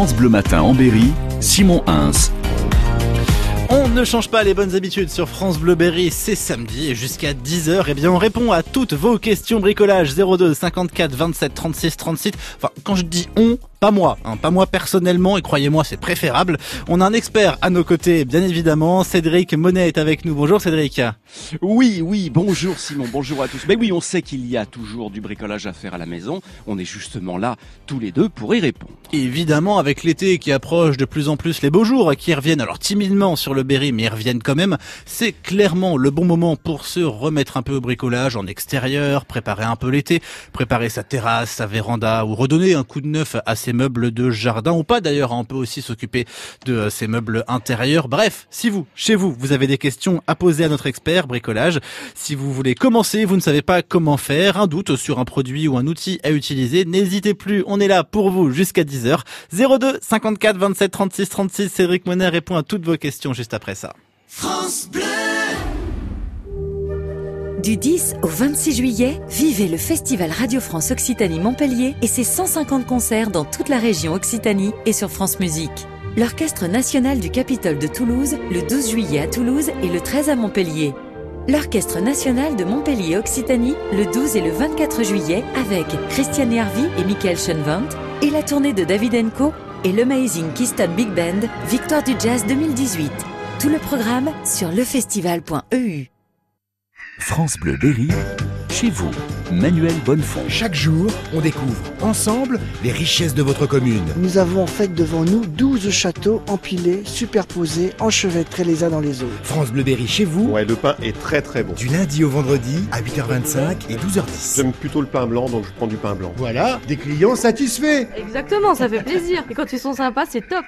France Bleu Matin en Berry, Simon Hins. On ne change pas les bonnes habitudes sur France Bleu Berry, c'est samedi et jusqu'à 10h, eh bien on répond à toutes vos questions bricolage 02 54 27 36 36. Enfin, quand je dis on, pas moi, hein, pas moi personnellement, et croyez-moi, c'est préférable. On a un expert à nos côtés, bien évidemment. Cédric Monet est avec nous. Bonjour Cédric. Oui, oui, bonjour Simon, bonjour à tous. Mais oui, on sait qu'il y a toujours du bricolage à faire à la maison. On est justement là, tous les deux, pour y répondre. Évidemment, avec l'été qui approche de plus en plus, les beaux jours qui reviennent, alors timidement sur le Berry, mais ils reviennent quand même, c'est clairement le bon moment pour se remettre un peu au bricolage en extérieur, préparer un peu l'été, préparer sa terrasse, sa véranda, ou redonner un coup de neuf à ses meubles de jardin ou pas d'ailleurs. On peut aussi s'occuper de ces meubles intérieurs. Bref, si vous, chez vous, vous avez des questions à poser à notre expert bricolage, si vous voulez commencer, vous ne savez pas comment faire, un doute sur un produit ou un outil à utiliser, n'hésitez plus. On est là pour vous jusqu'à 10h. 02 54 27 36 36. Cédric Monet répond à toutes vos questions juste après ça. France Bleu du 10 au 26 juillet, vivez le Festival Radio France Occitanie Montpellier et ses 150 concerts dans toute la région Occitanie et sur France Musique. L'Orchestre national du Capitole de Toulouse le 12 juillet à Toulouse et le 13 à Montpellier. L'Orchestre national de Montpellier Occitanie le 12 et le 24 juillet avec Christiane Harvey et Michael Schoenwandt et la tournée de David Co et l'Amazing Keystone Big Band Victoire du Jazz 2018. Tout le programme sur lefestival.eu. France Bleu Berry, chez vous, Manuel Bonnefond. Chaque jour, on découvre ensemble les richesses de votre commune. Nous avons en fait devant nous 12 châteaux empilés, superposés, enchevêtrés les uns dans les autres. France Bleu Berry chez vous. Ouais, le pain est très très bon. Du lundi au vendredi à 8h25 et 12h10. J'aime plutôt le pain blanc, donc je prends du pain blanc. Voilà, des clients satisfaits. Exactement, ça fait plaisir. Et quand ils sont sympas, c'est top.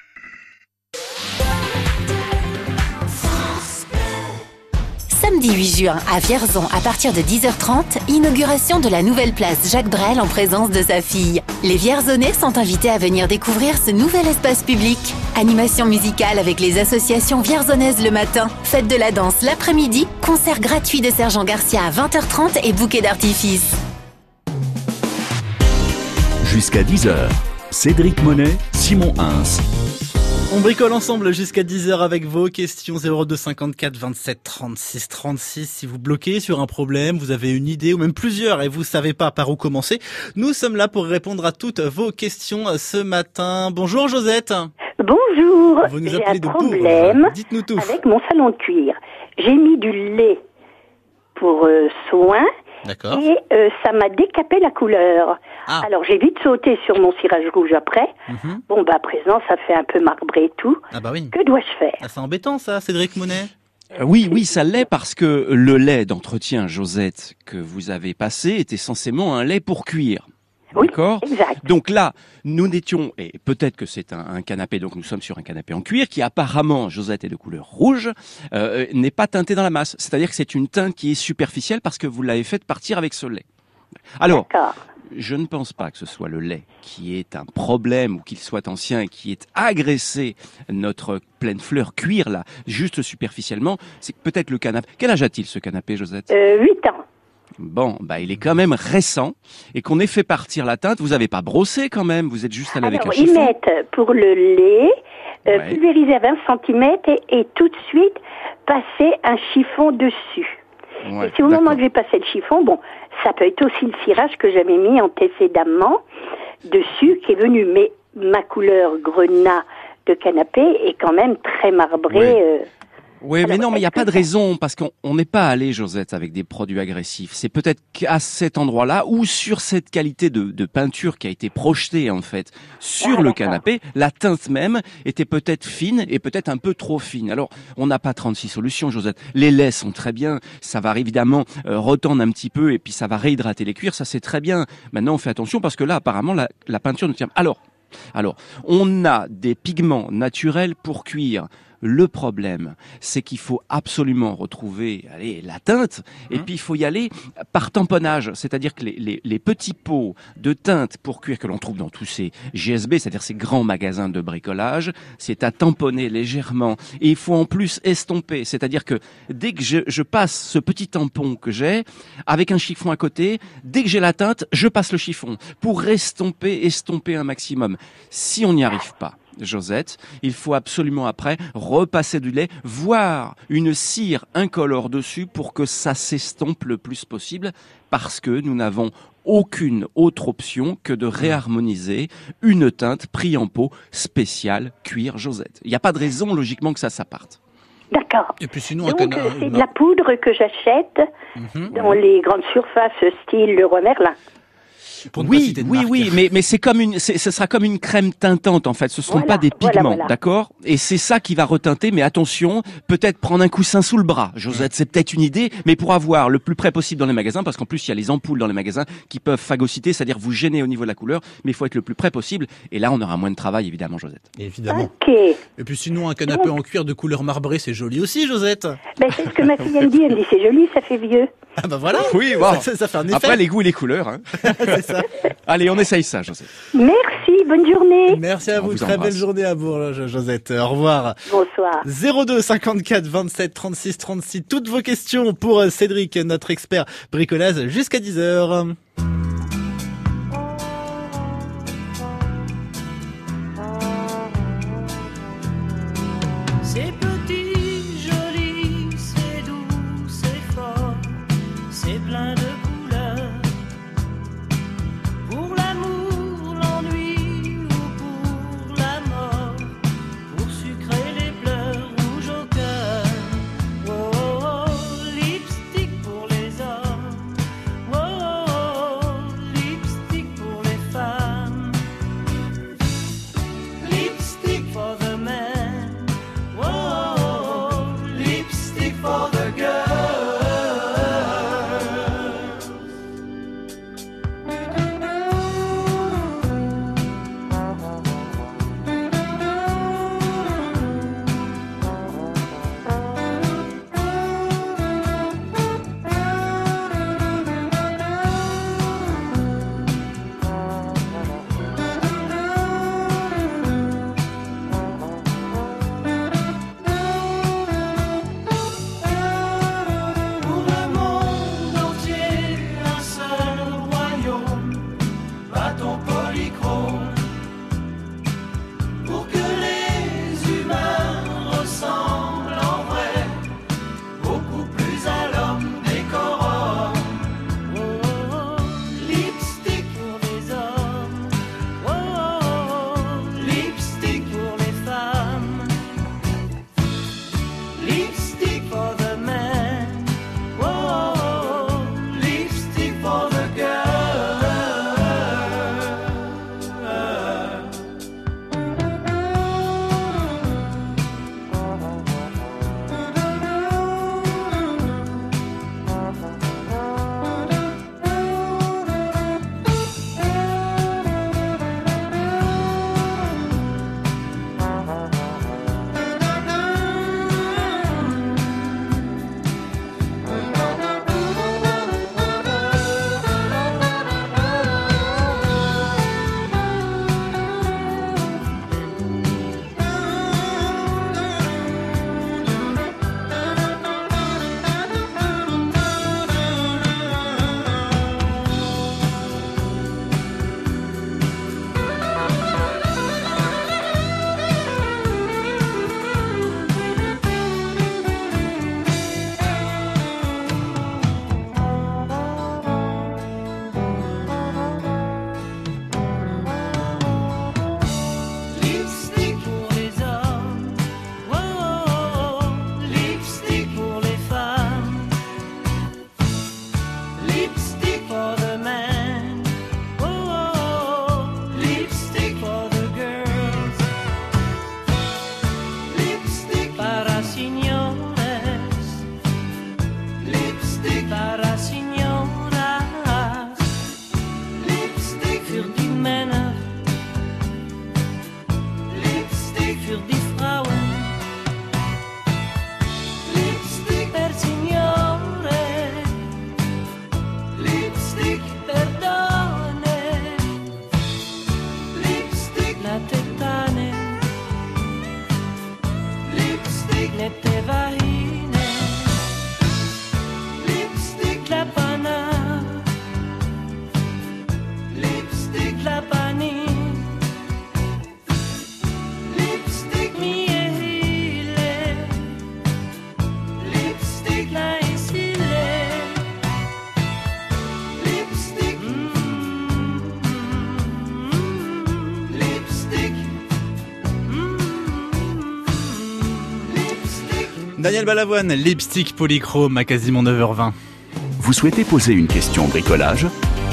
Samedi 8 juin à Vierzon à partir de 10h30, inauguration de la nouvelle place Jacques Brel en présence de sa fille. Les Vierzonais sont invités à venir découvrir ce nouvel espace public. Animation musicale avec les associations vierzonaises le matin, fête de la danse l'après-midi, concert gratuit de Sergent Garcia à 20h30 et bouquet d'artifice. Jusqu'à 10h, Cédric Monet, Simon Hins. On bricole ensemble jusqu'à 10h avec vos questions 02 54 27 36 36. Si vous bloquez sur un problème, vous avez une idée ou même plusieurs et vous savez pas par où commencer, nous sommes là pour répondre à toutes vos questions ce matin. Bonjour Josette. Bonjour. Vous nous J'ai appelez un de problème Dites-nous tout. avec mon salon de cuir. J'ai mis du lait pour euh, soin D'accord. et euh, ça m'a décapé la couleur. Ah. Alors j'ai vite sauté sur mon cirage rouge après. Mhm. Bon bah à présent ça fait un peu marbré et tout. Ah bah oui. Que dois-je faire? Ah, c'est embêtant ça, Cédric Monet. Euh, Oui, oui, ça l'est parce que le lait d'entretien, Josette, que vous avez passé est essentiellement un lait pour cuire. Oui, D'accord exact. Donc là, nous n'étions, et peut-être que c'est un, un canapé, donc nous sommes sur un canapé en cuir qui apparemment, Josette, est de couleur rouge, euh, n'est pas teinté dans la masse. C'est-à-dire que c'est une teinte qui est superficielle parce que vous l'avez fait partir avec ce lait. Alors, D'accord. je ne pense pas que ce soit le lait qui est un problème ou qu'il soit ancien et qui ait agressé notre pleine fleur cuir là, juste superficiellement. C'est peut-être le canapé. Quel âge a-t-il ce canapé, Josette? Euh, 8 ans. Bon, bah il est quand même récent et qu'on ait fait partir la teinte. Vous n'avez pas brossé quand même. Vous êtes juste allé avec un Alors ils chiffon. mettent pour le lait euh, Ouais. pulvérisé à 20 cm et, et tout de suite passer un chiffon dessus. Ouais, et si au moment que j'ai passé le chiffon, bon, ça peut être aussi le cirage que j'avais mis antécédemment dessus qui est venu. Mais ma couleur grenat de canapé est quand même très marbrée. Oui. euh, Oui, mais non, mais il n'y a pas de raison parce qu'on on n'est pas allé, Josette, avec des produits agressifs. C'est peut-être qu'à cet endroit-là ou sur cette qualité de, de peinture qui a été projetée en fait sur Ah, le canapé, la teinte même était peut-être fine et peut-être un peu trop fine. Alors, on n'a pas 36 solutions, Josette. Les laits sont très bien, ça va évidemment euh, retendre un petit peu et puis ça va réhydrater les cuirs, ça c'est très bien. Maintenant, on fait attention parce que là, apparemment, la, la peinture ne tient. Alors, alors, on a des pigments naturels pour cuire. Le problème, c'est qu'il faut absolument retrouver allez, la teinte, et puis il faut y aller par tamponnage, c'est-à-dire que les, les- les petits pots de teinte pour cuire que l'on trouve dans tous ces GSB, c'est-à-dire ces grands magasins de bricolage, c'est à tamponner légèrement. Et il faut en plus estomper, c'est-à-dire que dès que je, je passe ce petit tampon que j'ai, avec un chiffon à côté, dès que j'ai la teinte, je passe le chiffon pour estomper, estomper un maximum. Si on n'y arrive pas, Josette. Il faut absolument après repasser du lait, voire une cire incolore dessus pour que ça s'estompe le plus possible parce que nous n'avons aucune autre option que de réharmoniser une teinte pris en pot spéciale cuir Josette. Il n'y a pas de raison logiquement que ça s'apparte. D'accord. Et puis sinon, Donc, c'est de la poudre que j'achète Mhm. dans les grandes surfaces style Leroy Merlin. Pour ne pas Oui, citer de oui, marque. oui, mais, mais c'est comme une, c'est- ce sera comme une crème teintante en fait. Ce ne Voilà, pas des pigments, voilà. d'accord? Et c'est ça qui va reteinter. Mais attention, peut-être prendre un coussin sous le bras. Josette, c'est peut-être une idée, mais pour avoir le plus près possible dans les magasins, parce qu'en plus il y a les ampoules dans les magasins qui peuvent phagocyter, c'est-à-dire vous gêner au niveau de la couleur. Mais il faut être le plus près possible. Et là, on aura moins de travail évidemment, Josette. Évidemment. Ok. Et puis sinon, un canapé en cuir de couleur marbrée, c'est joli aussi, Josette. Ben, c'est ce que ma fille elle me dit. Elle me dit c'est joli, ça fait vieux. Ah bah voilà. Oui, Ça, ça- ça fait un effet. Après les goûts et les couleurs. Hein. ça. Allez, on essaye ça, Josette. Merci, bonne journée. Merci à On vous. vous Très belle journée à vous, Jo- Josette. Au revoir. Bonsoir. 02 54 27 36 36. Toutes vos questions pour euh, Cédric, notre expert bricolage, jusqu'à 10h. Daniel Balavoine, lipstick polychrome à quasiment 9h20. Vous souhaitez poser une question bricolage?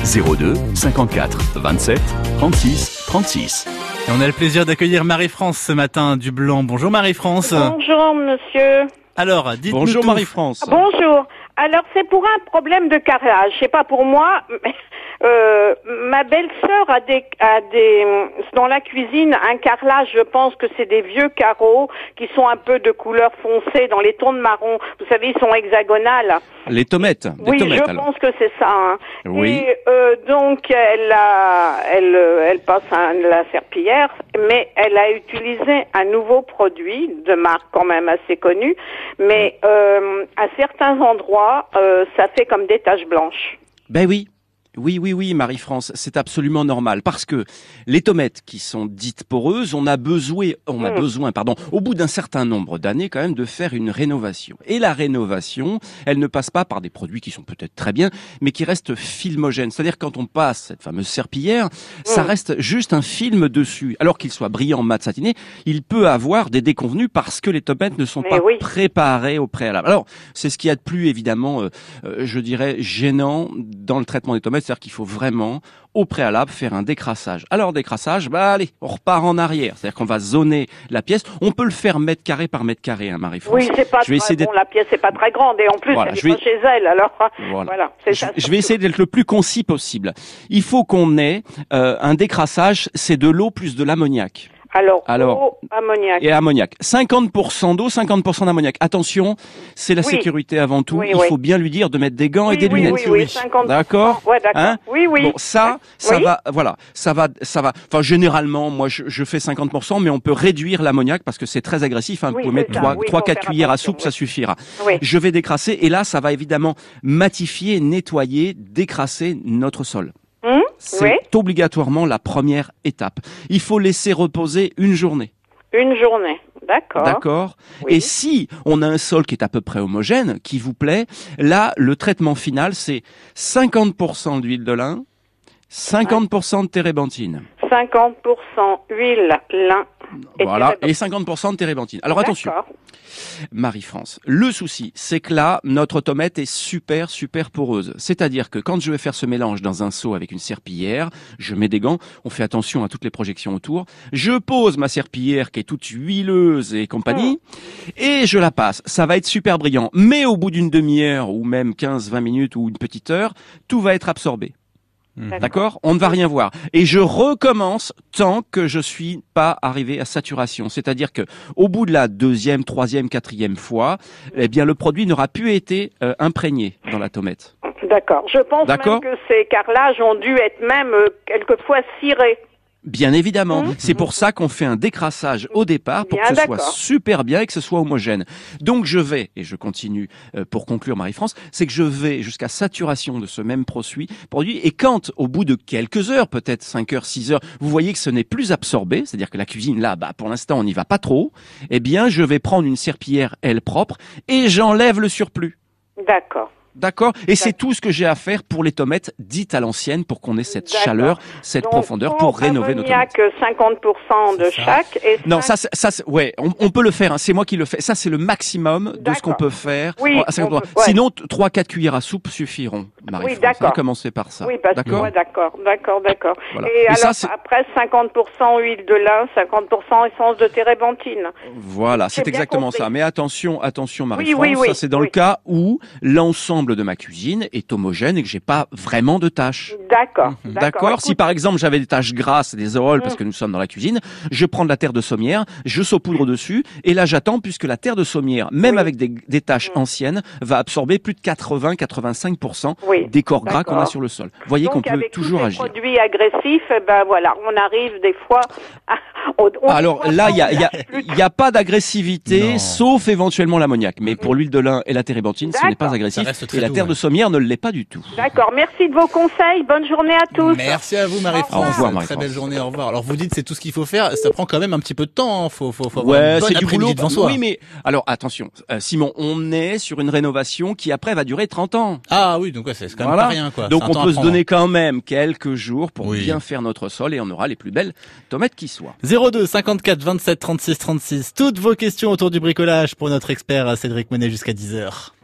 02 54 27 36 36. Et on a le plaisir d'accueillir Marie-France ce matin du Blanc. Bonjour Marie-France. Bonjour monsieur. Alors, dites-nous Bonjour. Marie-France. Bonjour. Alors c'est pour un problème de carrelage. C'est pas pour moi. mais, euh, ma belle-sœur a des, a des dans la cuisine un carrelage. Je pense que c'est des vieux carreaux qui sont un peu de couleur foncée dans les tons de marron. Vous savez, ils sont hexagonales. Les tomates. Oui, tomates, je alors. pense que c'est ça. hein. Oui. Et euh, donc elle a, elle, euh, elle passe un, la serpillière, mais elle a utilisé un nouveau produit de marque quand même assez connue, mais euh, à certains endroits, euh, ça fait comme des taches blanches. Ben oui. Oui, oui, oui, Marie-France, c'est absolument normal parce que les tomates qui sont dites poreuses, on a besoin, on a Mm. besoin, pardon, au bout d'un certain nombre d'années quand même de faire une rénovation. Et la rénovation, elle ne passe pas par des produits qui sont peut-être très bien, mais qui restent filmogènes. C'est-à-dire quand on passe cette fameuse serpillière, ça Mm. reste juste un film dessus. Alors qu'il soit brillant, mat, satiné, il peut avoir des déconvenus parce que les tomates ne sont Mais pas oui. préparées au préalable. Alors, c'est ce qu'il y a de plus évidemment, euh, euh, je dirais, gênant dans le traitement des tomates, c'est-à-dire qu'il faut vraiment, au préalable, faire un décrassage. Alors, décrassage, bah allez, on repart en arrière, c'est-à-dire qu'on va zoner la pièce. On peut le faire mètre carré par mètre carré, hein, Marie-France. Oui, c'est pas je vais très essayer d'être bon. La pièce est pas très grande et en plus Voilà, elle je est vais- pas chez elle. Alors Voilà. voilà, Je, ça. je vais essayer d'être le plus concis possible. Il faut qu'on ait euh, un décrassage, c'est de l'eau plus de l'ammoniac. Alors, Alors, eau, ammoniac. Et ammoniac. 50% d'eau, 50% d'ammoniac. Attention, c'est la Oui. sécurité avant tout. Oui, Il oui. faut bien lui dire de mettre des gants et des lunettes. oui, oui, 50%. D'accord Ouais, d'accord. Hein oui, oui. Bon, ça, ça va, voilà, ça va, ça va. Enfin, généralement, moi, je, je fais 50%, mais on peut réduire l'ammoniac parce que c'est très agressif. Hein. Vous pouvez mettre c'est ça. 3, Oui, trois, 4 faire cuillères à soupe, ça suffira. Oui. Je vais décrasser et là, ça va évidemment matifier, nettoyer, décrasser notre sol. Hum, C'est obligatoirement la première étape. Il faut laisser reposer une journée. Une journée. D'accord. D'accord. Oui. Et si on a un sol qui est à peu près homogène, qui vous plaît, là, le traitement final, c'est 50% d'huile de lin, 50% de térébenthine. 50% huile, lin. Et Voilà. Et 50% de térébenthine. Alors attention. Marie-France. Le souci, c'est que là, notre tomate est super, super poreuse. C'est-à-dire que quand je vais faire ce mélange dans un seau avec une serpillière, je mets des gants, on fait attention à toutes les projections autour, je pose ma serpillière qui est toute huileuse et compagnie, et je la passe. Ça va être super brillant. Mais au bout d'une demi-heure, ou même 15, 20 minutes, ou une petite heure, tout va être absorbé. D'accord On ne va rien voir. Et je recommence tant que je suis pas arrivé à saturation. C'est-à-dire que au bout de la deuxième, troisième, quatrième fois, eh bien le produit n'aura plus été euh, imprégné dans la tomate. D'accord. Je pense même que ces carrelages ont dû être même euh, quelquefois cirés. Bien évidemment, Mhm. c'est pour ça qu'on fait un décrassage au départ pour Bien, que ce soit super bien et que ce soit homogène. Donc je vais, et je continue euh, pour conclure Marie-France, c'est que je vais jusqu'à saturation de ce même produit, produit et quand au bout de quelques heures, peut-être 5 heures, 6 heures, vous voyez que ce n'est plus absorbé, c'est-à-dire que la cuisine là, bah, pour l'instant on n'y va pas trop, eh bien je vais prendre une serpillière, elle propre, et j'enlève le surplus. D'accord. D'accord? Et c'est tout ce que j'ai à faire pour les tomates dites à l'ancienne pour qu'on ait cette D'accord. chaleur, cette Donc, profondeur pour rénover nos tomates. ammoniac, 50% de C'est ça. chaque. Et Non, ça, ça, ouais, on, on peut le faire. hein, c'est moi qui le fais. Ça, c'est le maximum de ce D'accord. qu'on peut faire. Oui, à 50%. on peut- ouais. Sinon, t- trois, quatre cuillères à soupe suffiront. Marie-France. Oui, d'accord. On va commencer par ça. Oui, parce que, D'accord. ouais, d'accord, d'accord, d'accord. Voilà. Et, Et alors, ça, c'est- après, 50% huile de lin, 50% essence de térébenthine. Voilà, c'est exactement compris. ça. Mais attention, attention, Marie-France. oui, oui, ça, c'est dans oui. le cas où l'ensemble de ma cuisine est homogène et que j'ai pas vraiment de tâches. D'accord. Mhm. D'accord. Si par exemple j'avais des taches grasses, des auréoles, parce Mm. que nous sommes dans la cuisine, je prends de la terre de sommière, je saupoudre dessus, et là j'attends puisque la terre de sommière, même Oui. avec des, des taches anciennes, va absorber plus de 80-85% Oui, des corps gras qu'on a sur le sol. Vous voyez qu'on peut avec toujours agir. produits agressifs, eh ben voilà, on arrive des fois. À, on- on Alors là, il y a, il y a, on il y a pas d'agressivité, sauf éventuellement l'ammoniac. Mais pour l'huile de lin et la térébenthine, ce n'est pas agressif. Très Et la doux, terre ouais. de sommière ne l'est pas du tout. D'accord. Merci de vos conseils. Bonne journée à tous. Merci à vous Marie-France. Au revoir, Très Marie-France. belle journée, au revoir. Alors vous dites c'est tout ce qu'il faut faire, ça prend quand même un petit peu de temps, hein. faut, faut, faut avoir Ouais, une bonne c'est du boulot. devant soi. Oui, mais alors attention, euh, Simon, on est sur une rénovation qui après va durer 30 ans. Ah oui, donc ouais, c'est quand même Voilà. pas rien quoi. Donc on peut se donner quand même quelques jours pour Oui. bien faire notre sol et on aura les plus belles tomates qui soient. 02 54 27 36 36. Toutes vos questions autour du bricolage pour notre expert Cédric Monet jusqu'à 10h.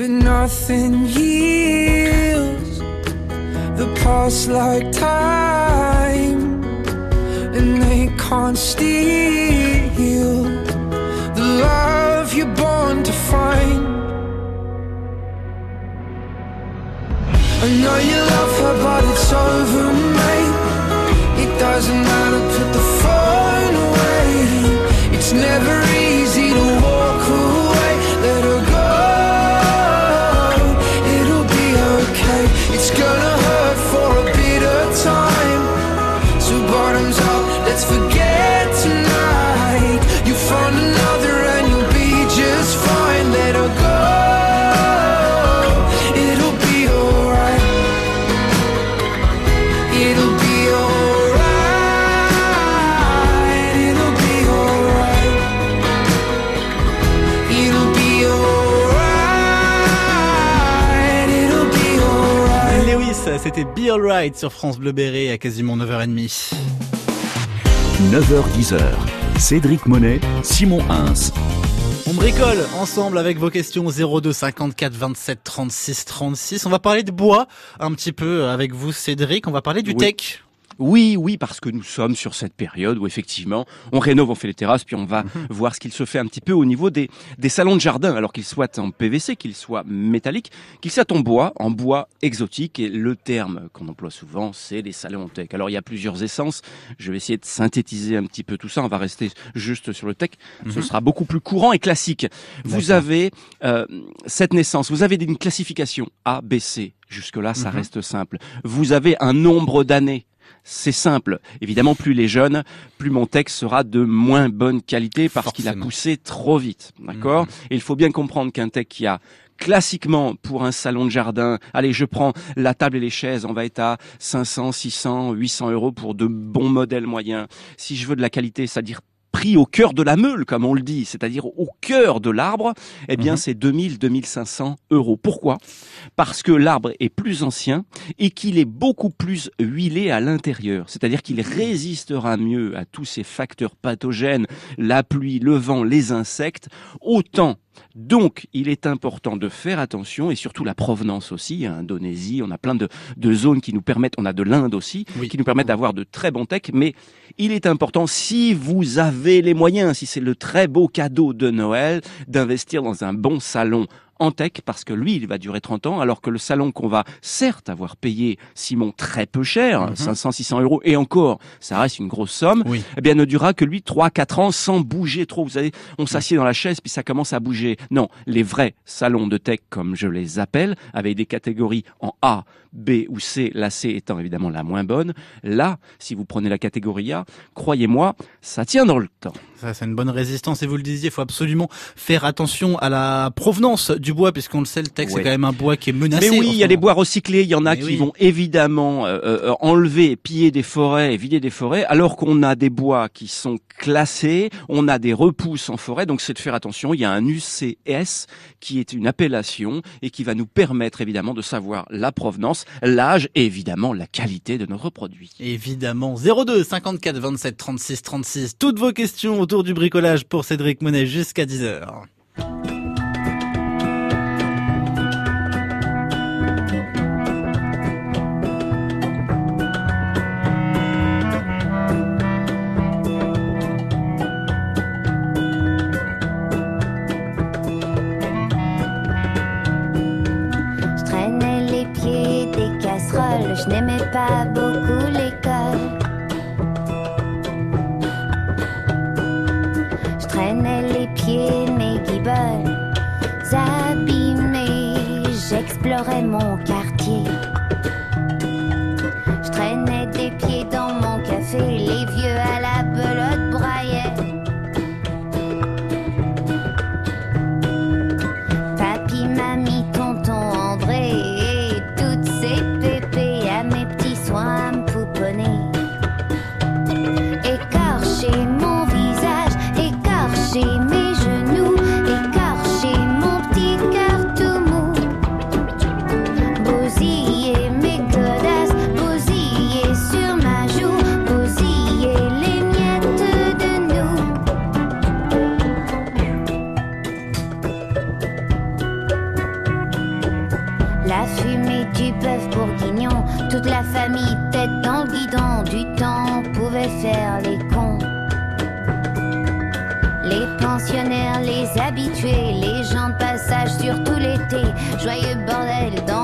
But nothing heals the past like time, and they can't steal the love you're born to find. I know you love her, but it's over, mate. It doesn't matter, put the phone away. It's never c'était Be Alright sur France Bleu Béret à quasiment 9h30. 9h-10h. Cédric Monet, Simon Hins. On bricole ensemble avec vos questions 02 54 27 36 36. On va parler de bois un petit peu avec vous Cédric. On va parler du Oui. tech. Oui, oui, parce que nous sommes sur cette période où effectivement on rénove, on fait les terrasses, puis on va voir ce qu'il se fait un petit peu au niveau des, des salons de jardin, alors qu'ils soient en PVC, qu'ils soient métalliques, qu'ils soient en bois, en bois exotique. Et le terme qu'on emploie souvent, c'est les salons tech. Alors il y a plusieurs essences. Je vais essayer de synthétiser un petit peu tout ça. On va rester juste sur le tech. Ce Mhm. sera beaucoup plus courant et classique. Vous avez euh, cette naissance, vous avez une classification A, B, C. Jusque-là, ça Mhm. reste simple. Vous avez un nombre d'années. C'est simple. Évidemment, plus les jeunes, plus mon texte sera de moins bonne qualité parce qu'il a poussé trop vite. D'accord Mhm. Et il faut bien comprendre qu'un texte qui a classiquement pour un salon de jardin, allez, je prends la table et les chaises, on va être à 500, 600, 800 euros pour de bons modèles moyens. Si je veux de la qualité, c'est-à-dire pris au cœur de la meule, comme on le dit, c'est-à-dire au cœur de l'arbre, eh bien, Mhm. c'est 2000, 2500 euros. Pourquoi? Parce que l'arbre est plus ancien et qu'il est beaucoup plus huilé à l'intérieur. C'est-à-dire qu'il résistera mieux à tous ces facteurs pathogènes, la pluie, le vent, les insectes, autant donc, il est important de faire attention et surtout la provenance aussi. hein, Indonésie, on a plein de, de zones qui nous permettent, on a de l'Inde aussi, Oui. qui nous permettent d'avoir de très bons techs. Mais il est important, si vous avez les moyens, si c'est le très beau cadeau de Noël, d'investir dans un bon salon en tech parce que lui, il va durer 30 ans, alors que le salon qu'on va certes avoir payé, Simon, très peu cher, Mhm. 500, 600 euros, et encore, ça reste une grosse somme, Oui. eh bien, ne durera que lui 3, 4 ans sans bouger trop. Vous savez, on s'assied dans la chaise, puis ça commence à bouger. Non, les vrais salons de tech, comme je les appelle, avec des catégories en A, B ou C, la C étant évidemment la moins bonne, là, si vous prenez la catégorie A, croyez-moi, ça tient dans le temps. Ça, c'est une bonne résistance. Et vous le disiez, il faut absolument faire attention à la provenance du bois, puisqu'on le sait, le texte, Ouais. c'est quand même un bois qui est menacé. Mais oui, il y a des bois recyclés, il y en a Mais qui oui. vont évidemment euh, euh, enlever, piller des forêts vider des forêts, alors qu'on a des bois qui sont classés, on a des repousses en forêt, donc c'est de faire attention. Il y a un UCS qui est une appellation et qui va nous permettre évidemment de savoir la provenance, l'âge et évidemment la qualité de notre produit. Évidemment. 02 54 27 36 36. Toutes vos questions autour du bricolage pour Cédric Monet jusqu'à 10h. Je traînais les pieds des casseroles, je n'aimais pas beaucoup quartier. Joyeux bordel dans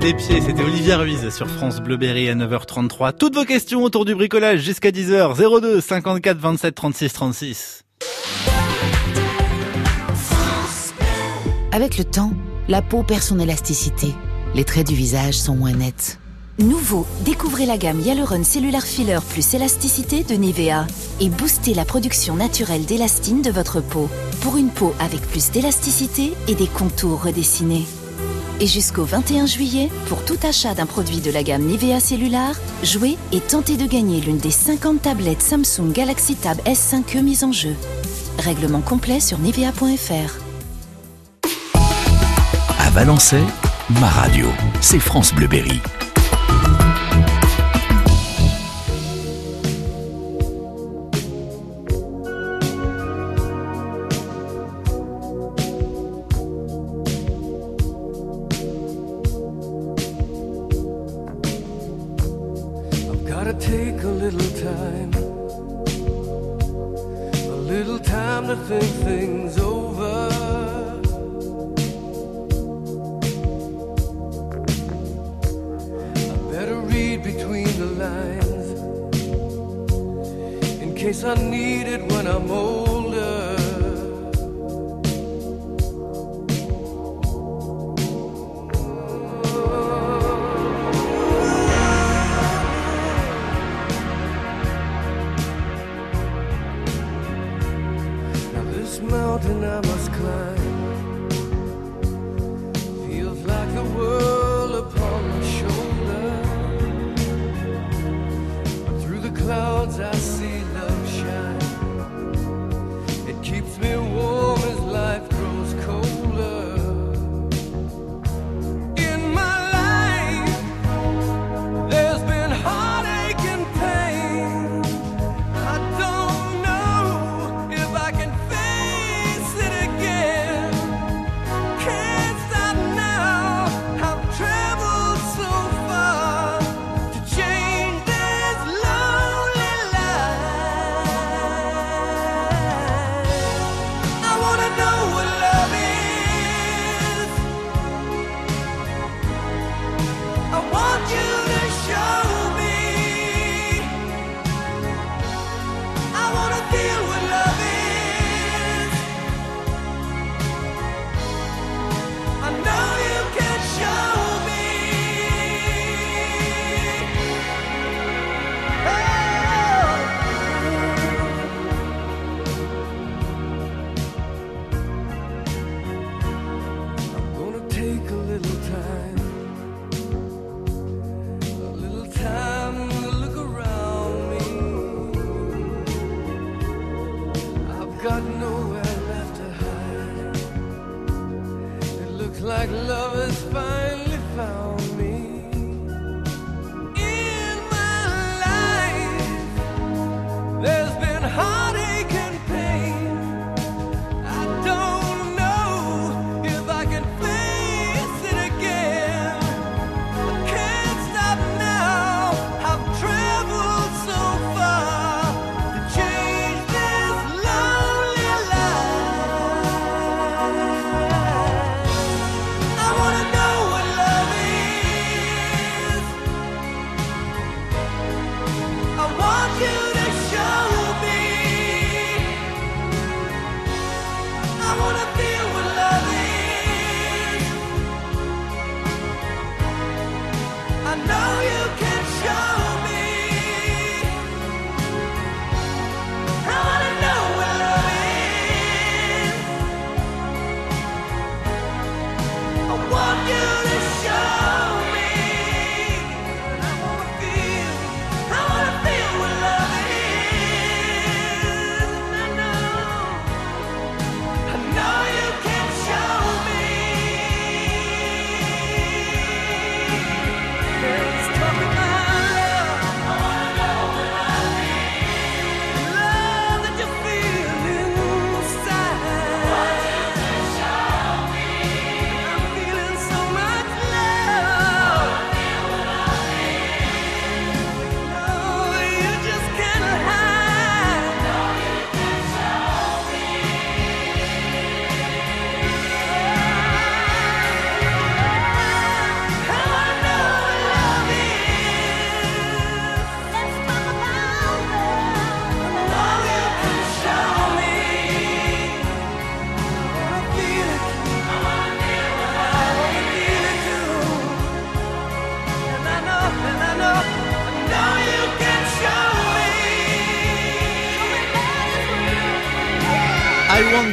des pieds, c'était Olivia Ruiz sur France Bleu Berry à 9h33. Toutes vos questions autour du bricolage jusqu'à 10h. 02 54 27 36 36. Avec le temps, la peau perd son élasticité. Les traits du visage sont moins nets. Nouveau, découvrez la gamme Hyaluron Cellular Filler plus élasticité de Nivea et boostez la production naturelle d'élastine de votre peau pour une peau avec plus d'élasticité et des contours redessinés. Et jusqu'au 21 juillet, pour tout achat d'un produit de la gamme Nivea Cellular, jouez et tentez de gagner l'une des 50 tablettes Samsung Galaxy Tab S5e mises en jeu. Règlement complet sur nivea.fr. À Valençay, ma radio, c'est France Bleuberry. got nowhere left to hide. It looked like love.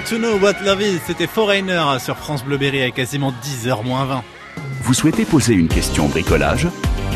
to Know What Love Is, c'était Foreigner sur France Bleu Berry à quasiment 10h moins 20. Vous souhaitez poser une question bricolage?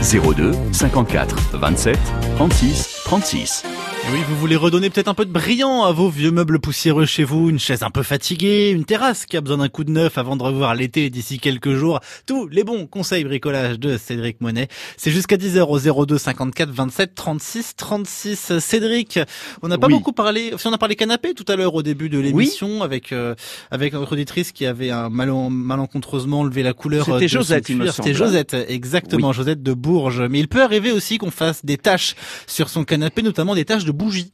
02 54 27 36 36. Et oui, vous voulez redonner peut-être un peu de brillant à vos vieux meubles poussiéreux chez vous, une chaise un peu fatiguée, une terrasse qui a besoin d'un coup de neuf avant de revoir l'été d'ici quelques jours. Tous les bons conseils bricolage de Cédric Monet. C'est jusqu'à 10h au 02 54 27 36 36. Cédric, on n'a pas Oui. beaucoup parlé, si on a parlé canapé tout à l'heure au début de l'émission avec euh, avec notre auditrice qui avait un mal- malencontreusement levé la couleur. C'était euh, Josette, il me cuir. C'était semble. Josette, exactement, Josette de Bourges. Mais il peut arriver aussi qu'on fasse des taches sur son canapé, notamment des taches de bougies.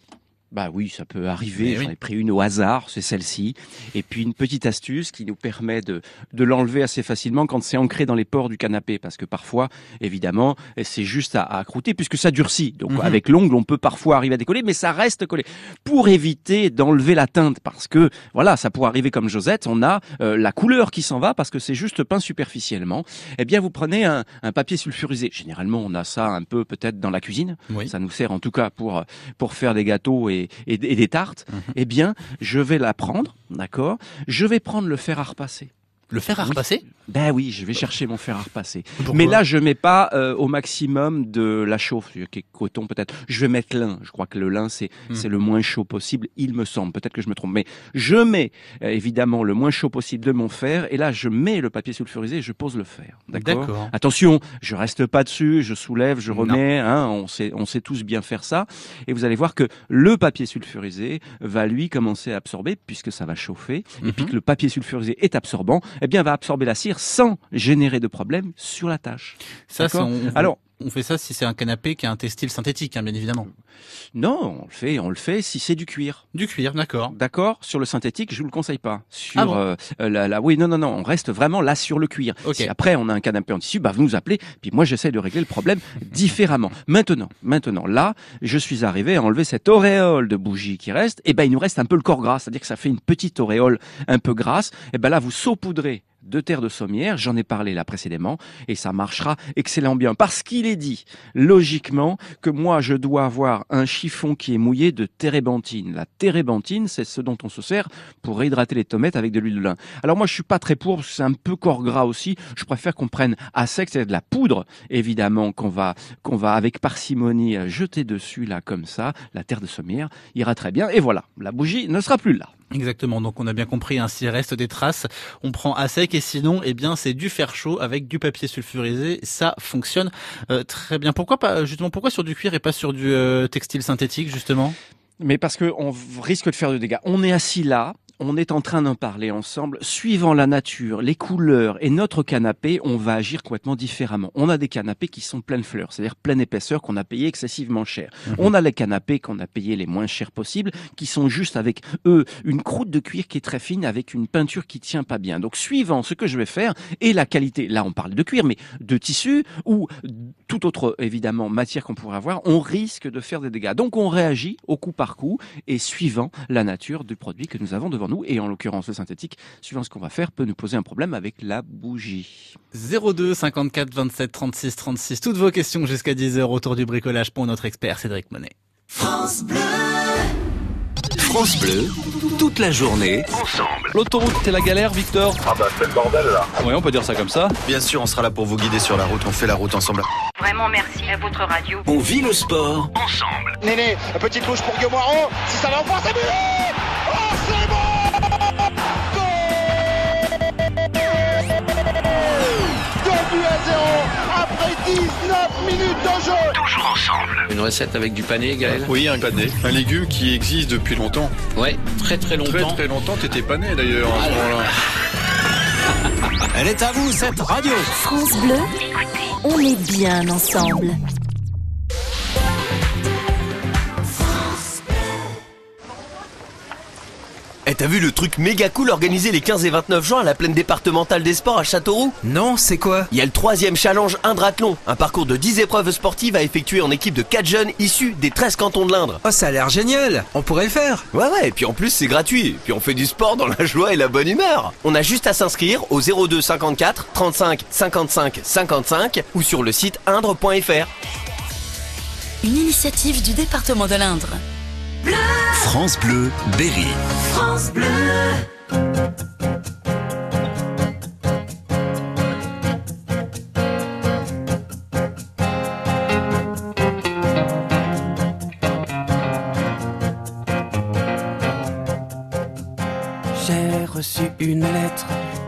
Bah oui, ça peut arriver. J'en ai pris une au hasard, c'est celle-ci. Et puis une petite astuce qui nous permet de, de l'enlever assez facilement quand c'est ancré dans les pores du canapé. Parce que parfois, évidemment, c'est juste à, à croûter puisque ça durcit. Donc Mhm. avec l'ongle, on peut parfois arriver à décoller, mais ça reste collé. Pour éviter d'enlever la teinte, parce que voilà, ça pourrait arriver comme Josette, on a euh, la couleur qui s'en va parce que c'est juste peint superficiellement. Eh bien, vous prenez un, un papier sulfurisé. Généralement, on a ça un peu peut-être dans la cuisine. Oui. Ça nous sert en tout cas pour pour faire des gâteaux et, et, et des tartes. Mhm. Eh bien, je vais la prendre, d'accord? Je vais prendre le fer à repasser. Le fer à repasser Ben oui, je vais chercher mon fer à repasser. Pourquoi Mais là, je mets pas euh, au maximum de la chauffe, qui est coton peut-être. Je vais mettre lin. Je crois que le lin, c'est Hmm. c'est le moins chaud possible, il me semble. Peut-être que je me trompe. Mais je mets euh, évidemment le moins chaud possible de mon fer. Et là, je mets le papier sulfurisé et je pose le fer. D'accord? D'accord. Attention, je reste pas dessus, je soulève, je remets. Hein, on, sait, on sait tous bien faire ça. Et vous allez voir que le papier sulfurisé va lui commencer à absorber, puisque ça va chauffer. Et puis Mhm. que le papier sulfurisé est absorbant, eh bien, va absorber la cire sans générer de problème sur la tâche. Ça, c'est- on, Alors, on fait ça si c'est un canapé qui a un textile synthétique, hein, bien évidemment. non, on le fait, on le fait si c'est du cuir. Du cuir, d'accord. D'accord Sur le synthétique, je vous le conseille pas. Sur Ah bon euh, euh, la, la- oui, non, non, non, on reste vraiment là sur le cuir. Ok. Si après on a un canapé en tissu, bah vous nous appelez, puis moi j'essaie de régler le problème différemment. Maintenant, maintenant, là, je suis arrivé à enlever cette auréole de bougie qui reste. Et ben il nous reste un peu le corps gras, c'est-à-dire que ça fait une petite auréole un peu grasse. Et ben là, vous saupoudrez de terre de sommière, j'en ai parlé là précédemment, et ça marchera excellent bien. Parce qu'il est dit, logiquement, que moi je dois avoir un chiffon qui est mouillé de térébenthine. La térébenthine, c'est ce dont on se sert pour réhydrater les tomates avec de l'huile de lin. Alors moi je suis pas très pour, c'est un peu corps gras aussi. Je préfère qu'on prenne à sec, c'est de la poudre, évidemment, qu'on va, qu'on va avec parcimonie jeter dessus là comme ça. La terre de sommière ira très bien. Et voilà, la bougie ne sera plus là. Exactement. Donc on a bien compris. Hein, S'il reste des traces, on prend à sec et sinon, eh bien, c'est du fer chaud avec du papier sulfurisé. Ça fonctionne euh, très bien. Pourquoi pas justement Pourquoi sur du cuir et pas sur du euh, textile synthétique justement? Mais parce qu'on risque de faire de dégâts. On est assis là, on est en train d'en parler ensemble. Suivant la nature, les couleurs et notre canapé, on va agir complètement différemment. On a des canapés qui sont pleines fleurs, c'est-à-dire pleine épaisseur qu'on a payé excessivement cher. On a les canapés qu'on a payé les moins chers possibles, qui sont juste avec eux une croûte de cuir qui est très fine avec une peinture qui tient pas bien. Donc suivant ce que je vais faire et la qualité, là on parle de cuir, mais de tissu ou toute autre évidemment matière qu'on pourrait avoir, on risque de faire des dégâts. Donc on réagit au coup par coup et suivant la nature du produit que nous avons devant nous et en l'occurrence le synthétique, suivant ce qu'on va faire, peut nous poser un problème avec la bougie. 02 54 27 36 36. Toutes vos questions jusqu'à 10h autour du bricolage pour notre expert Cédric Monet. France Bleu. France Bleu, toute la journée, ensemble. L'autoroute, c'est la galère, Victor Ah bah c'est le bordel là. Oui, on peut dire ça comme ça. Bien sûr, on sera là pour vous guider sur la route. On fait la route ensemble. Vraiment merci à votre radio. On vit le sport ensemble. Néné, petite touche pour Guillaume. Si ça va en France, c'est but Oh, c'est bon Buts à zéro après 19 minutes de jeu Toujours ensemble. Une recette avec du pané, Gaël? Oui, un pané. Un légume qui existe depuis longtemps. Ouais, très très longtemps. Très très longtemps, t'étais pané d'ailleurs à ce moment-là. Elle est à vous, cette radio. France Bleu, on est bien ensemble. T'as vu le truc méga cool organisé les 15 et 29 juin à la plaine départementale des sports à Châteauroux Non, c'est quoi Il y a le troisième challenge Indrathlon, un parcours de 10 épreuves sportives à effectuer en équipe de 4 jeunes issus des 13 cantons de l'Indre. Oh, ça a l'air génial. On pourrait le faire. Ouais ouais, et puis en plus c'est gratuit, et puis on fait du sport dans la joie et la bonne humeur. On a juste à s'inscrire au 02 54 35 55 55 ou sur le site indre.fr. Une initiative du département de l'Indre. France Bleu, Berry. France J'ai reçu une lettre,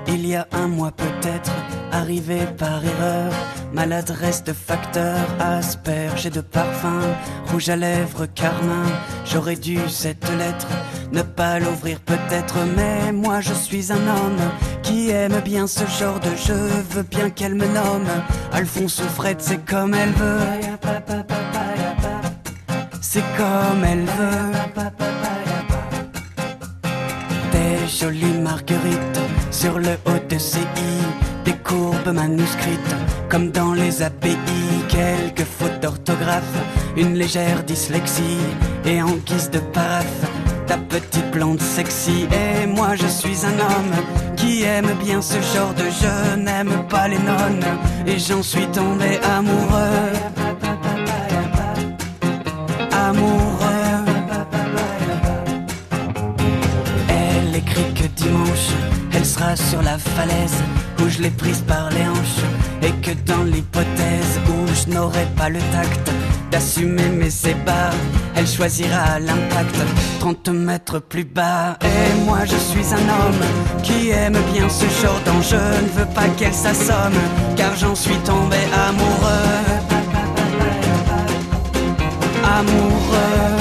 il y a un mois peut-être arrivée par erreur. Maladresse de facteur, asperge de parfum, rouge à lèvres, carmin. J'aurais dû cette lettre ne pas l'ouvrir peut-être, mais moi je suis un homme qui aime bien ce genre de jeu, veux bien qu'elle me nomme. Alphonse ou Fred, c'est comme elle veut. C'est comme elle veut. Des jolies marguerites sur le haut de ses des courbes manuscrites comme dans les API, quelques fautes d'orthographe, une légère dyslexie et en guise de paraphe. Ta petite blonde sexy et moi je suis un homme qui aime bien ce genre de jeu, n'aime pas les nonnes et j'en suis tombé amoureux. Amoureux. Elle écrit que dimanche, elle sera sur la falaise où je l'ai prise par les hanches. Et que dans l'hypothèse où je n'aurai pas le tact d'assumer mes ébats, elle choisira l'impact 30 mètres plus bas. Et moi je suis un homme qui aime bien ce genre d'enjeu, ne veux pas qu'elle s'assomme, car j'en suis tombé amoureux. Amoureux.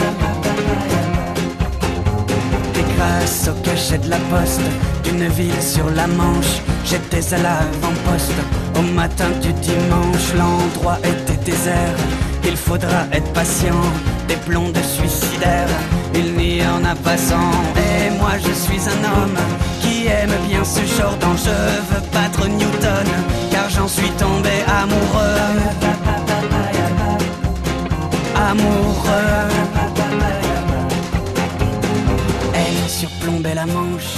Et grâce au cachet de la poste d'une ville sur la Manche, j'étais à l'avant-poste. Au matin du dimanche, l'endroit était désert. Il faudra être patient, des blondes suicidaires. Il n'y en a pas cent. Et moi je suis un homme qui aime bien ce genre d'enjeu. Veux battre Newton, car j'en suis tombé amoureux. Amoureux. Elle surplombait la manche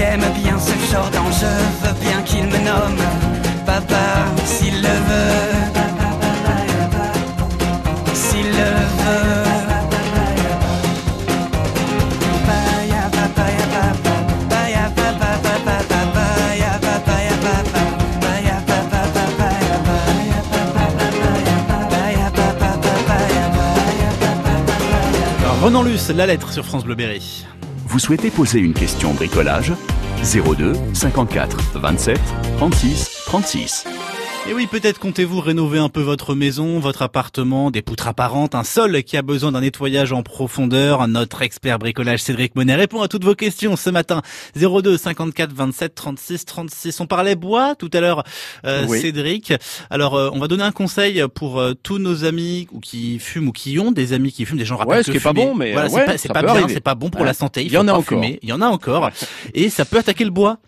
aime bien ce genre d'enjeu, veux bien qu'il me nomme papa s'il le veut. S'il le veut. Renan Luce, la lettre sur France Bleu Berry. Vous souhaitez poser une question bricolage? 02 54 27 36 36. Et oui, peut-être comptez-vous rénover un peu votre maison, votre appartement, des poutres apparentes, un sol qui a besoin d'un nettoyage en profondeur. Notre expert bricolage Cédric Monet répond à toutes vos questions ce matin. 02 54 27 36 36. On parlait bois tout à l'heure, euh, Oui. Cédric. Alors, euh, on va donner un conseil pour euh, tous nos amis ou qui fument ou qui ont des amis qui fument. Des gens rappellent Ouais, ce que qui est pas bon, mais, voilà, euh, c'est ouais, pas, c'est pas bien, c'est pas bon pour Ouais. la santé. Il y en a encore. fumer. Il y en a encore. Et ça peut attaquer le bois.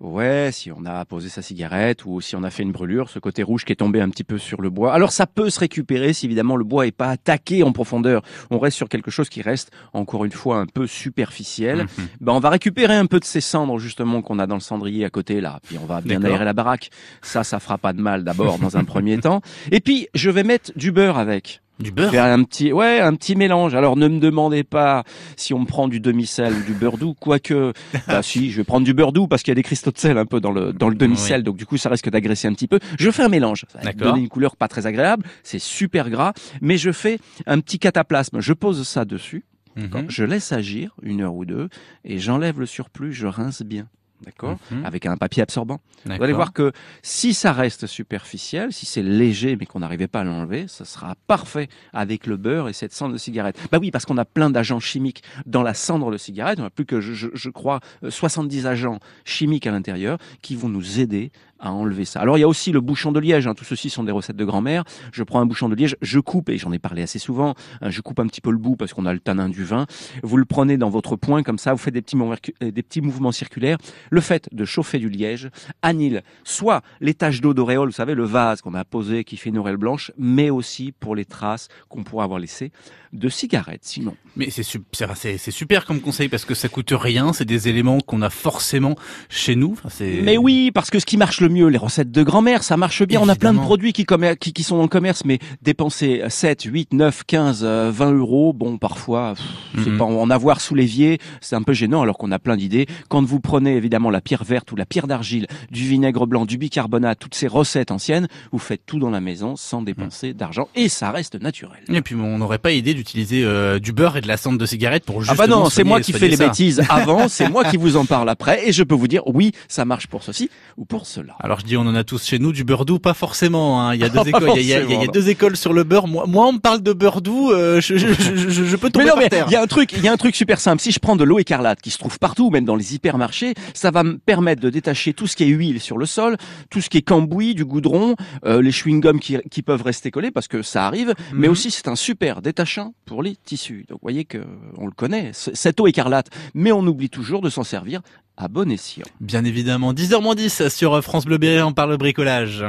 Ouais, si on a posé sa cigarette ou si on a fait une brûlure, ce côté rouge qui est tombé un petit peu sur le bois. Alors ça peut se récupérer si évidemment le bois est pas attaqué en profondeur. On reste sur quelque chose qui reste encore une fois un peu superficiel. Mhm. Ben on va récupérer un peu de ces cendres justement qu'on a dans le cendrier à côté là. Puis on va bien aérer la baraque. Ça, ça fera pas de mal d'abord dans un premier temps. Et puis je vais mettre du beurre avec. Du beurre Faire un petit, ouais, un petit mélange. Alors ne me demandez pas si on me prend du demi-sel ou du beurre doux, quoique, bah si, je vais prendre du beurre doux parce qu'il y a des cristaux de sel un peu dans le dans le demi-sel, donc du coup ça risque d'agresser un petit peu. Je fais un mélange, ça va donner une couleur pas très agréable, c'est super gras, mais je fais un petit cataplasme. Je pose ça dessus, Mhm. je laisse agir une heure ou deux et j'enlève le surplus, je rince bien. D'accord Mhm. Avec un papier absorbant. Vous allez voir que si ça reste superficiel, si c'est léger mais qu'on n'arrivait pas à l'enlever, ça sera parfait avec le beurre et cette cendre de cigarette. Bah oui, parce qu'on a plein d'agents chimiques dans la cendre de cigarette. On a plus que, je, je- crois, euh, 70 agents chimiques à l'intérieur qui vont nous aider à enlever ça. Alors il y a aussi le bouchon de liège. hein. Tout ceci sont des recettes de grand-mère. Je prends un bouchon de liège, je coupe et j'en ai parlé assez souvent. hein, je coupe un petit peu le bout parce qu'on a le tanin du vin. Vous le prenez dans votre poing comme ça. Vous faites des petits mouvements, des petits mouvements circulaires. Le fait de chauffer du liège annule soit les taches d'eau d'auréole, vous savez, le vase qu'on a posé qui fait une auréole blanche, mais aussi pour les traces qu'on pourrait avoir laissées de cigarettes sinon. Mais c'est su- c'est- c'est c'est super comme conseil parce que ça coûte rien, c'est des éléments qu'on a forcément chez nous. Enfin, Mais oui, parce que ce qui marche le mieux, les recettes de grand-mère, ça marche bien. On a plein de Évidemment. produits qui, qui, qui sont dans le commerce, mais dépenser 7, 8, 9, 15, euh, 20 euros, bon, parfois, pff, c'est Mhm. pas en avoir sous l'évier, c'est un peu gênant alors qu'on a plein d'idées. Quand vous prenez évidemment la pierre verte ou la pierre d'argile, du vinaigre blanc, du bicarbonate, toutes ces recettes anciennes, vous faites tout dans la maison sans dépenser d'argent et ça reste naturel. Et puis on n'aurait pas idée d'utiliser euh, du beurre et de la cendre de cigarette pour Ah justement bah non, c'est moi qui fais les bêtises avant, c'est moi qui vous en parle après, et je peux vous dire, oui, ça marche pour ceci ou pour cela. Alors je dis on en a tous chez nous du beurre doux, pas forcément. Hein. Il y a deux écoles. Il y a, il y a- il y a deux écoles sur le beurre. Moi, moi on me parle de beurre doux, euh, je, je, je, je- peux tomber Mais non, par mais terre. il y a un truc, il y a un truc super simple. Si je prends de l'eau écarlate qui se trouve partout, même dans les hypermarchés, ça va me permettre de détacher tout ce qui est huile sur le sol, tout ce qui est cambouis, du goudron, euh, les chewing-gums qui, qui peuvent rester collés parce que ça arrive. Mais Mhm. aussi, c'est un super détachant pour les tissus. Donc, vous voyez que on le connaît, cette eau écarlate. Mais on oublie toujours de s'en servir à bon escient. Bien évidemment, 10h moins 10 sur France Bleu Berry, on parle bricolage.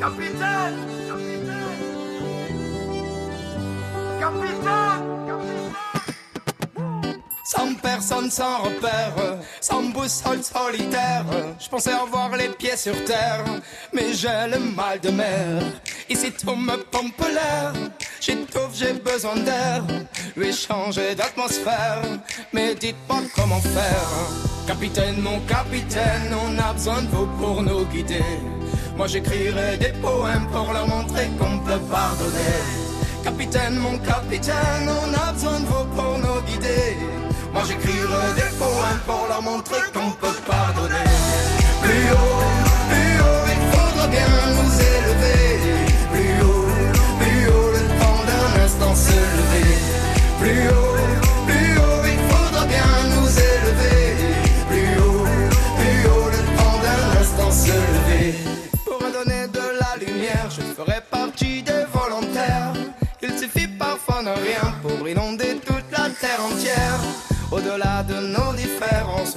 Capitaine Sans personne, sans repère, sans boussole solitaire. Je pensais avoir les pieds sur terre, mais j'ai le mal de mer. Ici tout me pompe l'air, j'étouffe, j'ai besoin d'air. Lui changer d'atmosphère, mais dites-moi comment faire. Capitaine, mon capitaine, on a besoin de vous pour nous guider. Moi j'écrirai des poèmes pour leur montrer qu'on peut pardonner. Capitaine, mon capitaine, on a besoin de vous pour nous guider. Moi j'écrirai des poèmes pour leur montrer qu'on peut pardonner. Plus haut, plus haut, il faudra bien nous élever. Se lever. Plus haut, plus haut, il faudra bien nous élever. Plus haut, plus haut, le temps d'un instant se lever. Pour me donner de la lumière, je ferai partie des volontaires. Il suffit parfois de rien pour inonder toute la terre entière. Au-delà de nos différences,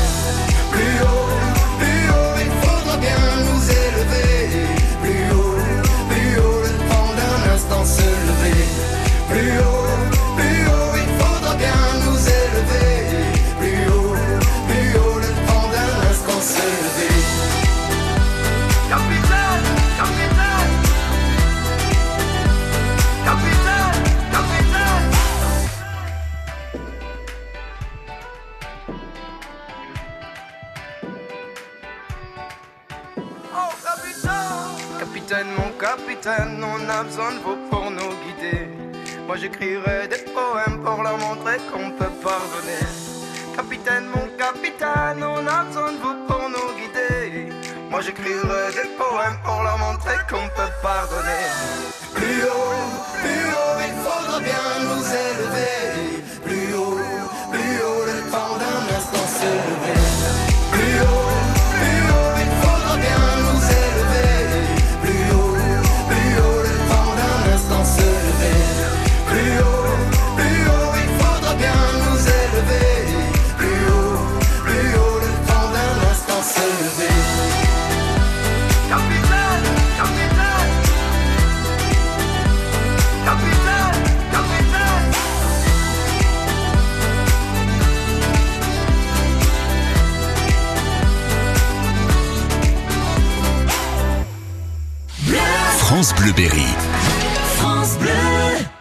France Bleu.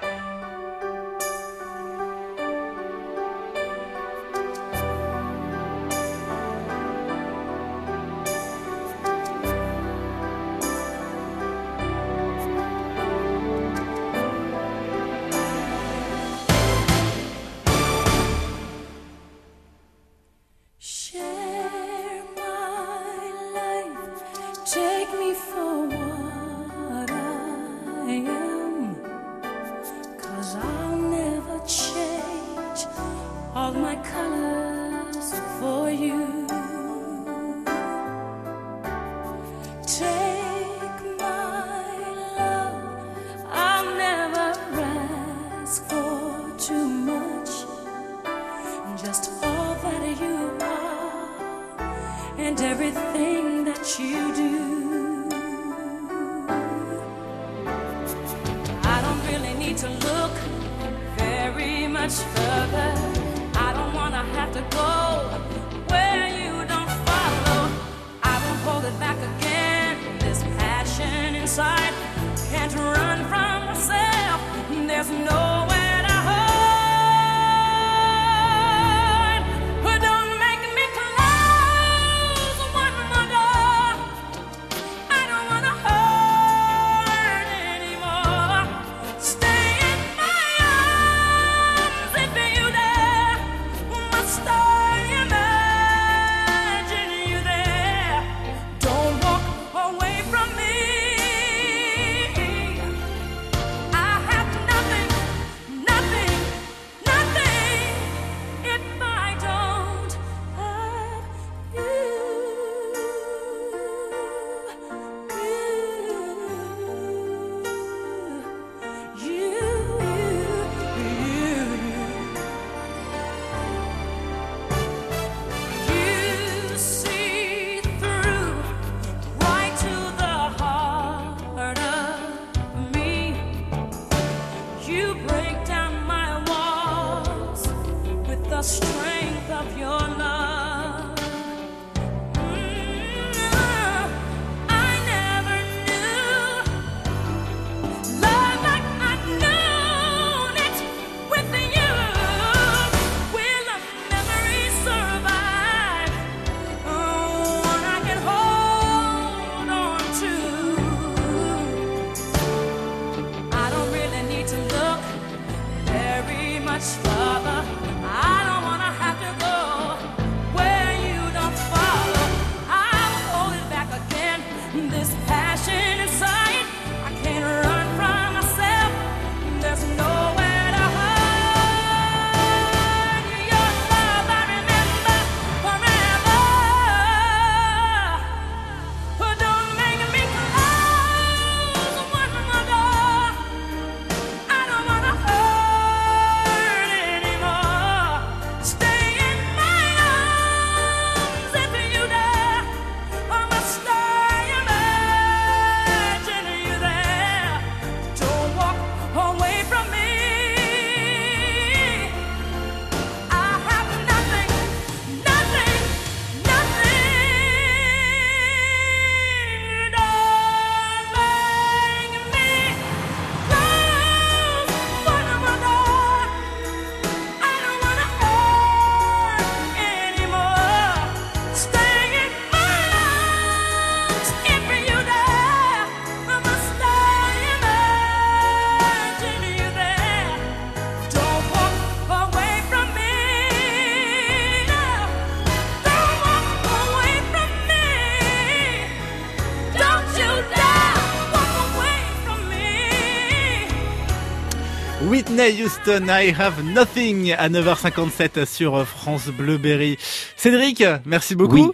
Houston, I have nothing à 9h57 sur France Bleu Berry. Cédric, merci beaucoup.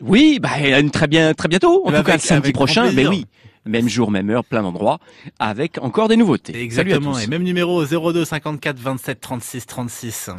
Oui, oui bah, très bien, très bientôt. En tout cas, samedi prochain, ben mais oui. Même jour, même heure, plein d'endroits, avec encore des nouveautés. Exactement. Et même numéro 02 54 27 36 36.